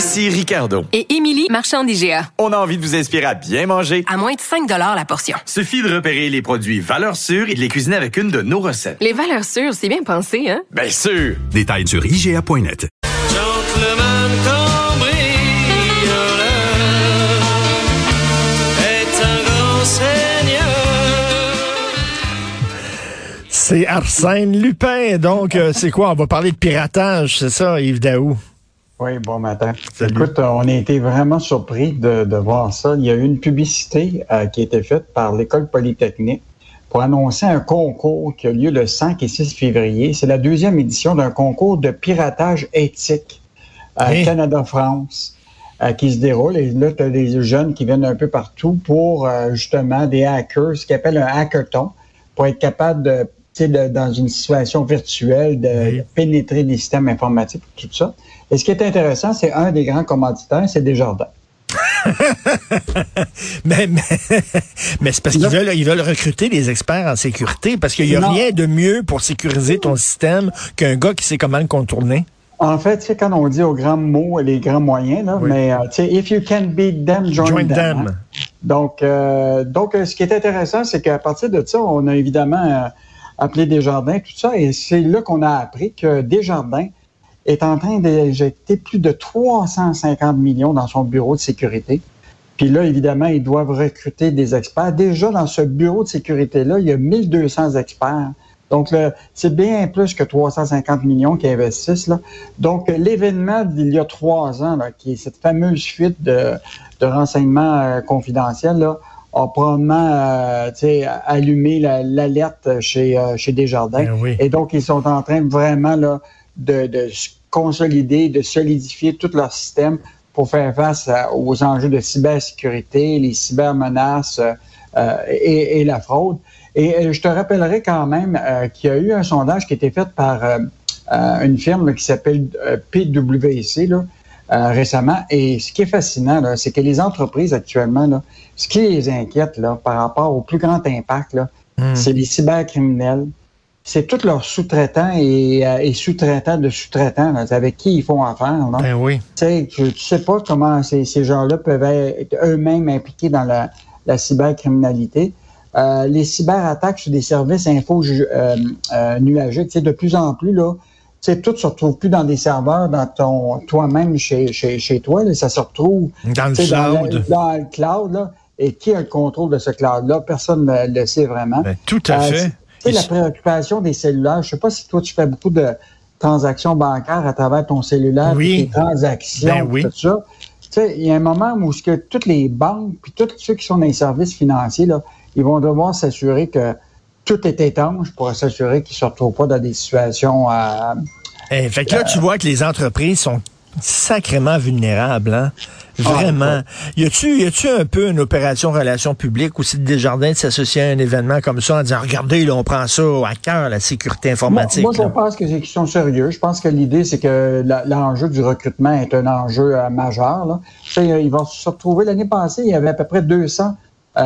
Ici Ricardo. Et Émilie, marchand d'IGA. On a envie de vous inspirer à bien manger. À moins de 5 la portion. Suffit de repérer les produits valeurs sûres et de les cuisiner avec une de nos recettes. Les valeurs sûres, c'est bien pensé, hein? Bien sûr! Détails sur IGA.net. Gentleman cambrioleur est un grand seigneur. C'est Arsène Lupin. Donc, euh, c'est quoi? On va parler de piratage, c'est ça, Yves Daou? Oui, bon matin. Écoute, euh, on a été vraiment surpris de, de voir ça. Il y a eu une publicité euh, qui a été faite par l'École polytechnique pour annoncer un concours qui a lieu le 5 et 6 février. C'est la deuxième édition d'un concours de piratage éthique à Hein? Canada-France euh, qui se déroule. Et là, tu as des jeunes qui viennent un peu partout pour euh, justement des hackers, ce qu'ils appellent un hackathon, pour être capable de, de, dans une situation virtuelle, de, Oui. de pénétrer les systèmes informatiques, tout ça. Et ce qui est intéressant, c'est un des grands commanditaires, c'est Desjardins. Mais, mais, mais c'est parce qu'ils veulent, ils veulent recruter des experts en sécurité parce qu'il n'y a Non. rien de mieux pour sécuriser ton système qu'un gars qui sait comment le contourner. En fait, sais, quand on dit aux grands mots, les grands moyens, là, Oui. mais euh, tu sais, if you can beat them, join, Join them. them. hein. Donc, euh, donc, euh, ce qui est intéressant, c'est qu'à partir de ça, on a évidemment appelé Desjardins, tout ça, et c'est là qu'on a appris que Desjardins est en train d'injecter plus de 350 millions dans son bureau de sécurité. Puis là, évidemment, ils doivent recruter des experts. Déjà, dans ce bureau de sécurité-là, il y a 1200 experts. Donc, c'est bien plus que 350 millions qu'ils investissent. Là. Donc, l'événement d'il y a trois ans, qui est cette fameuse fuite de, renseignements euh, confidentiels, a probablement euh, tu sais, allumé la- l'alerte chez, euh, chez Desjardins. Ben oui. Et donc, ils sont en train vraiment là, de, de consolider, de solidifier tout leur système pour faire face à- aux enjeux de cybersécurité, les cybermenaces euh, euh, et, et la fraude. Et je te rappellerai quand même euh, qu'il y a eu un sondage qui a été fait par une firme là, qui s'appelle PwC là, euh, récemment. Et ce qui est fascinant, c'est que les entreprises actuellement, là, ce qui les inquiète là, par rapport au plus grand impact, Hmm. c'est les cybercriminels. C'est tous leurs sous-traitants et, euh, et sous-traitants de sous-traitants avec qui ils font affaire. là. Ben oui. Tu sais, tu, tu sais pas comment ces, ces gens-là peuvent être eux-mêmes impliqués dans la, la cybercriminalité. Euh, les cyberattaques sur des services info euh, euh, sais, de plus en plus, là, sais, tout se retrouve plus dans des serveurs, dans ton toi-même chez, chez, chez toi. Là, ça se retrouve Dans le dans, cloud. dans le cloud. Là, et qui a le contrôle de ce cloud-là? Personne ne le sait vraiment. Ben, tout à Euh, fait. Tu sais, Et la préoccupation des cellulaires, je sais pas si toi, tu fais beaucoup de transactions bancaires à travers ton cellulaire, Oui. tes transactions, Ben oui. tout ça. Tu sais, il y a un moment où ce que toutes les banques, puis tous ceux qui sont dans les services financiers, là, ils vont devoir s'assurer que tout est étanche pour s'assurer qu'ils ne se retrouvent pas dans des situations... euh, Eh, fait que là, tu vois que les entreprises sont sacrément vulnérables, hein? Vraiment. y a-tu, y a-tu un peu une opération relations publiques ou c'est Desjardins de s'associer à un événement comme ça en disant, regardez, là, on prend ça à cœur, la sécurité informatique. Moi, moi, je pense que c'est qu'ils sont sérieux. Je pense que l'idée, c'est que l'enjeu du recrutement est un enjeu euh, majeur. Là. Tu sais, euh, ils vont se retrouver l'année passée, il y avait à peu près 200 euh,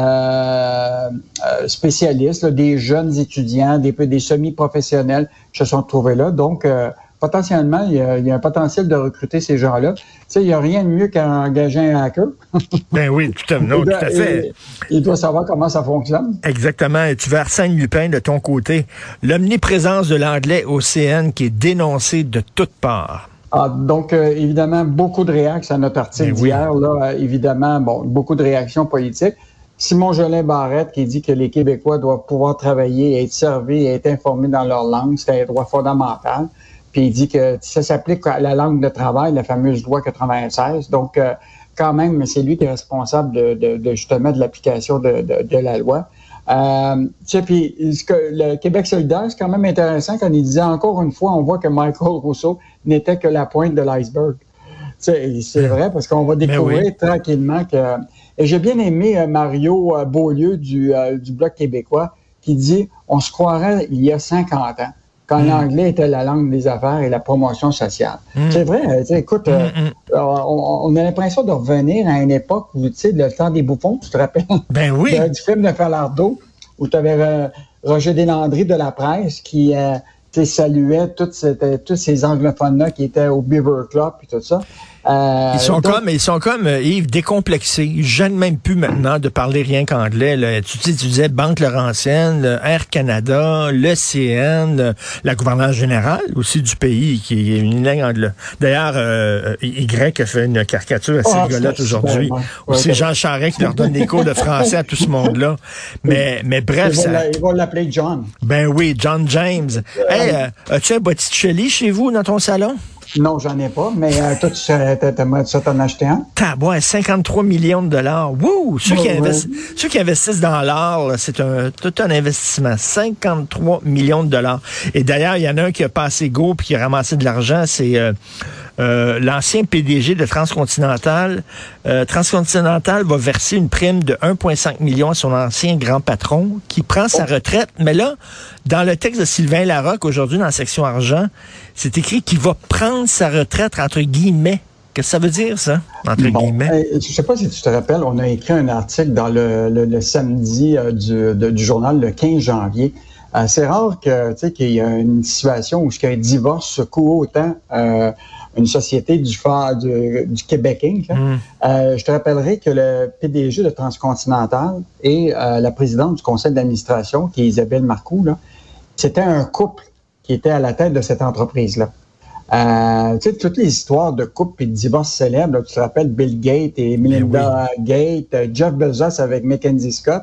euh, spécialistes, là, des jeunes étudiants, des, des semi-professionnels se sont retrouvés là. Donc, euh, potentiellement, il y, a, il y a un potentiel de recruter ces gens-là. Tu sais, il n'y a rien de mieux qu'engager un hacker. Ben oui, tout à, non, tout à fait. Il, il doit savoir comment ça fonctionne. Exactement. Et tu veux Arsène Lupin de ton côté. L'omniprésence de l'anglais au CN qui est dénoncée de toutes parts. Ah, donc, euh, évidemment, beaucoup de réactions à notre article Ben oui. d'hier. Là, évidemment, bon, beaucoup de réactions politiques. Simon Jolin Barrette qui dit que les Québécois doivent pouvoir travailler, être servis et être informés dans leur langue. C'est un droit fondamental. Puis il dit que ça s'applique à la langue de travail, la fameuse loi 96. Donc, euh, quand même, c'est lui qui est responsable de, de- de, justement de l'application de, de- de la loi. Euh, tu sais, puis ce que le Québec solidaire, c'est quand même intéressant quand il disait encore une fois, on voit que Michael Rousseau n'était que la pointe de l'iceberg. sais, C'est vrai, parce qu'on va découvrir oui. tranquillement que... Et j'ai bien aimé euh, Mario euh, Beaulieu du, euh, du Bloc québécois qui dit « On se croirait il y a 50 ans, quand Mm. l'anglais était la langue des affaires et la promotion sociale. C'est vrai, écoute, Mm, mm. euh, on, on a l'impression de revenir à une époque où, tu sais, le temps des bouffons, tu te rappelles, Ben oui. du film de Falardeau, où tu avais Roger Deslandry de la presse qui euh, saluait toutes tous ces anglophones-là qui étaient au Beaver Club et tout ça. Euh, Ils sont donc, comme, ils sont comme euh, Yves décomplexés. Ils gênent même plus maintenant de parler rien qu'anglais. là. Tu, dis- tu disais Banque Laurentienne, le Air Canada, le CN, le- la gouverneure générale aussi du pays qui est une langue anglaise. D'ailleurs, euh, Y a fait une caricature assez Ah, rigolote aujourd'hui. ouais. C'est ouais. Jean Charest qui leur donne des cours de français à tout ce monde-là. Mais, mais bref, ils vont ça, l'a- ils vont l'appeler John. ben oui, John James. Hey, euh, as-tu un Botticelli chez vous dans ton salon? Non, j'en ai pas, mais euh, toi, tu ça t'en acheter un? Tabouin, 53 millions de dollars. Wouh! Ceux, Ouais, investi- ceux qui investissent dans l'art, c'est un, tout un investissement. 53 millions de dollars. Et d'ailleurs, il y en a un qui a passé go puis qui a ramassé de l'argent. C'est euh, euh, l'ancien PDG de Transcontinental. Euh, Transcontinental va verser une prime de 1,5 million à son ancien grand patron qui prend sa retraite. Mais là, dans le texte de Sylvain Larocque, aujourd'hui, dans la section argent, c'est écrit qu'il va prendre sa retraite entre guillemets. Qu'est-ce que ça veut dire, ça? Entre Bon, guillemets. euh, je sais pas si tu te rappelles, on a écrit un article dans le, le- le samedi euh, du, de- du journal le 15 janvier. Euh, c'est rare que tu sais qu'il y a une situation où un divorce secoue autant euh, une société du, fa- du, du Québec Inc. là. Mm. Euh, je te rappellerai que le PDG de Transcontinental et euh, la présidente du conseil d'administration, qui est Isabelle Marcoux, c'était un couple qui était à la tête de cette entreprise-là. Euh, tu sais, toutes les histoires de couple et de divorce célèbres, là, tu te rappelles Bill Gates et Melinda Gates, Jeff Bezos avec Mackenzie Scott,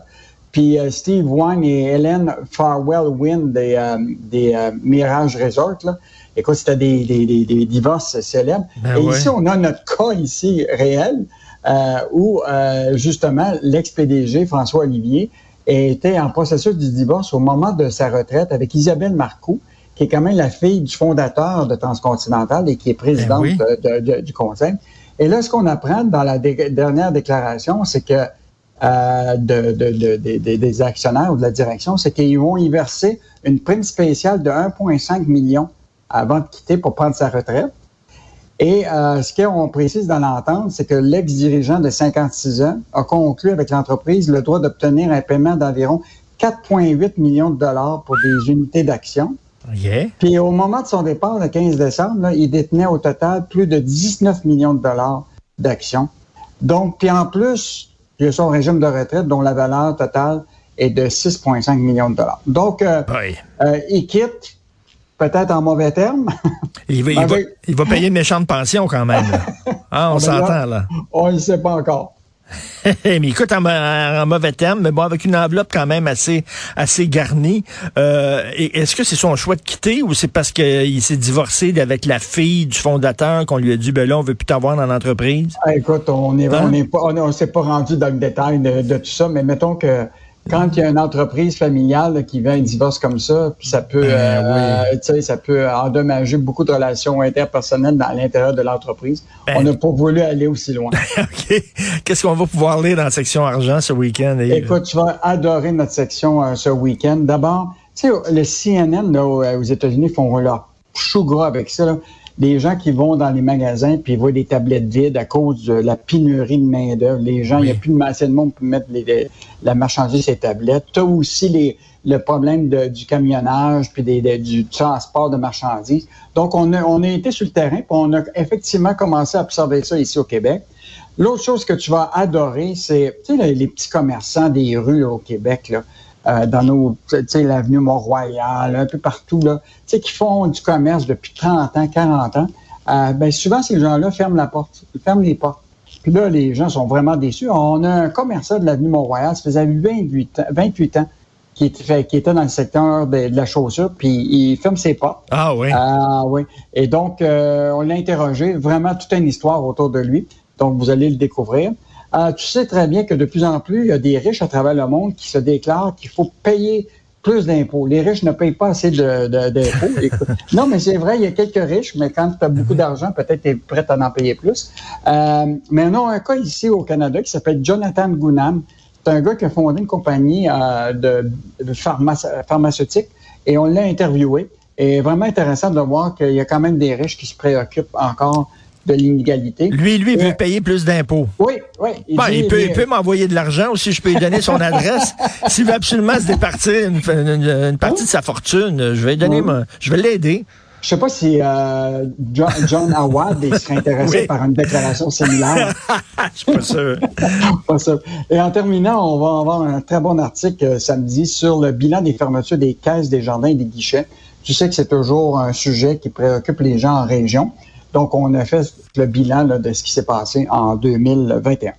puis euh, Steve Wine et Helen Farwell Wynn des, euh, des Mirage Resort. Là. Écoute, c'était des, des, des, des divorces célèbres. Ben et ouais. ici, on a notre cas ici réel euh, où euh, justement l'ex-PDG François Olivier était en processus du divorce au moment de sa retraite avec Isabelle Marcoux, qui est quand même la fille du fondateur de Transcontinental et qui est présidente Ben oui. de- de- de- du conseil. Et là, ce qu'on apprend dans la dé- dernière déclaration, c'est que euh, de, de- de- de- de- des actionnaires ou de la direction, c'est qu'ils vont y verser une prime spéciale de 1,5 million avant de quitter pour prendre sa retraite. Et euh, ce qu'on précise dans l'entente, c'est que l'ex-dirigeant de 56 ans a conclu avec l'entreprise le droit d'obtenir un paiement d'environ 4,8 millions de dollars pour des unités d'action. Yeah. Puis au moment de son départ, le 15 décembre, là, il détenait au total plus de 19 millions de dollars d'actions. Donc, puis en plus, il a son régime de retraite dont la valeur totale est de 6,5 millions de dollars. Donc, euh, euh, il quitte, peut-être en mauvais termes. Il va, il, va, il va payer une méchante pension quand même. Ah, on ben s'entend là. On ne sait pas encore. mais écoute, en, en mauvais terme, mais bon, avec une enveloppe quand même assez, assez garnie. Euh, Est-ce que c'est son choix de quitter ou c'est parce qu'il s'est divorcé avec la fille du fondateur qu'on lui a dit, ben là, on veut plus t'avoir dans l'entreprise? Ah, Écoute, on est, Hein? on est pas, on, on s'est pas rendu dans le détail de, de tout ça, mais mettons que quand il y a une entreprise familiale là, qui vient un divorce comme ça, puis ça peut, Ben euh, tu sais, ça peut endommager beaucoup de relations interpersonnelles dans l'intérieur de l'entreprise. Ben. On n'a pas voulu aller aussi loin. OK. Qu'est-ce qu'on va pouvoir lire dans la section argent ce week-end? Écoute, tu vas adorer notre section euh, ce week-end. D'abord, tu sais, le CNN là, aux aux États-Unis font leur chou gras avec ça. là. Les gens qui vont dans les magasins puis ils voient des tablettes vides à cause de la pénurie de main-d'œuvre. Les gens, il n'y a plus de assez de monde pour mettre les- les- la marchandise sur les tablettes. Tu as aussi les, le problème de- du camionnage puis des- du transport de marchandises. Donc, on a, on a été sur le terrain puis on a effectivement commencé à observer ça ici au Québec. L'autre chose que tu vas adorer, c'est les, les petits commerçants des rues là, au Québec, là, euh, dans nos, tu sais, l'avenue Mont-Royal, un peu partout, là, tu sais, qui font du commerce depuis 30 ans, 40 ans. Euh, ben, souvent, ces gens-là ferment la porte, ils ferment les portes. Puis là, les gens sont vraiment déçus. On a un commerçant de l'avenue Mont-Royal, ça faisait 28 ans, 28 ans qui était, qui était dans le secteur de, de la chaussure, puis il ferme ses portes. Ah oui. Ah oui. Et donc, euh, on l'a interrogé. Vraiment toute une histoire autour de lui. Donc, vous allez le découvrir. Euh, tu sais très bien que de plus en plus, il y a des riches à travers le monde qui se déclarent qu'il faut payer plus d'impôts. Les riches ne payent pas assez de- de- d'impôts. Non, mais c'est vrai, il y a quelques riches, mais quand tu as beaucoup d'argent, peut-être tu es prêt à en payer plus. Euh, mais on a un cas ici au Canada qui s'appelle Jonathan Gunam. C'est un gars qui a fondé une compagnie euh, de, de pharmace- pharmaceutique et on l'a interviewé. Et vraiment intéressant de voir qu'il y a quand même des riches qui se préoccupent encore de l'inégalité. Lui, lui, veut Ouais. payer plus d'impôts. Oui, oui. Il, Ben, dit- il peut, mais- il peut m'envoyer de l'argent aussi, je peux lui donner son adresse. S'il veut absolument se départir une, une- une partie de sa fortune, je vais lui donner Oui. je vais l'aider. Je sais pas si euh, John, John Howard il serait intéressé Oui. par une déclaration similaire. Je suis pas sûr. Pas ça. Et en terminant, on va avoir un très bon article euh, samedi sur le bilan des fermetures des caisses, des jardins et des guichets. Tu sais que c'est toujours un sujet qui préoccupe les gens en région. Donc, on a fait le bilan là, de ce qui s'est passé en 2021.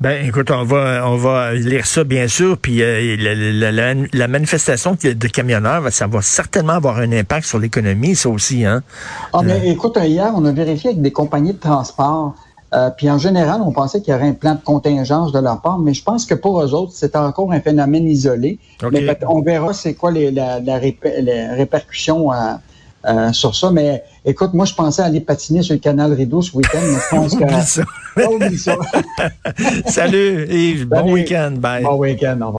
Ben, écoute, on va, on va lire ça, bien sûr, puis euh, la, la- la- la manifestation de camionneurs, ça va certainement avoir un impact sur l'économie, ça aussi, hein? Ah, mais écoute, hier, on a vérifié avec des compagnies de transport. euh, puis en général, on pensait qu'il y aurait un plan de contingence de leur part, mais je pense que pour eux autres, c'est encore un phénomène isolé. OK. Mais on verra c'est quoi les, la, la répé- les répercussions euh, euh, sur ça. Mais écoute, moi, je pensais aller patiner sur le canal Rideau ce week-end, mais je pense que... Oublie ça. Salut, Yves. Bon week-end. Bye. Bon week-end. au revoir.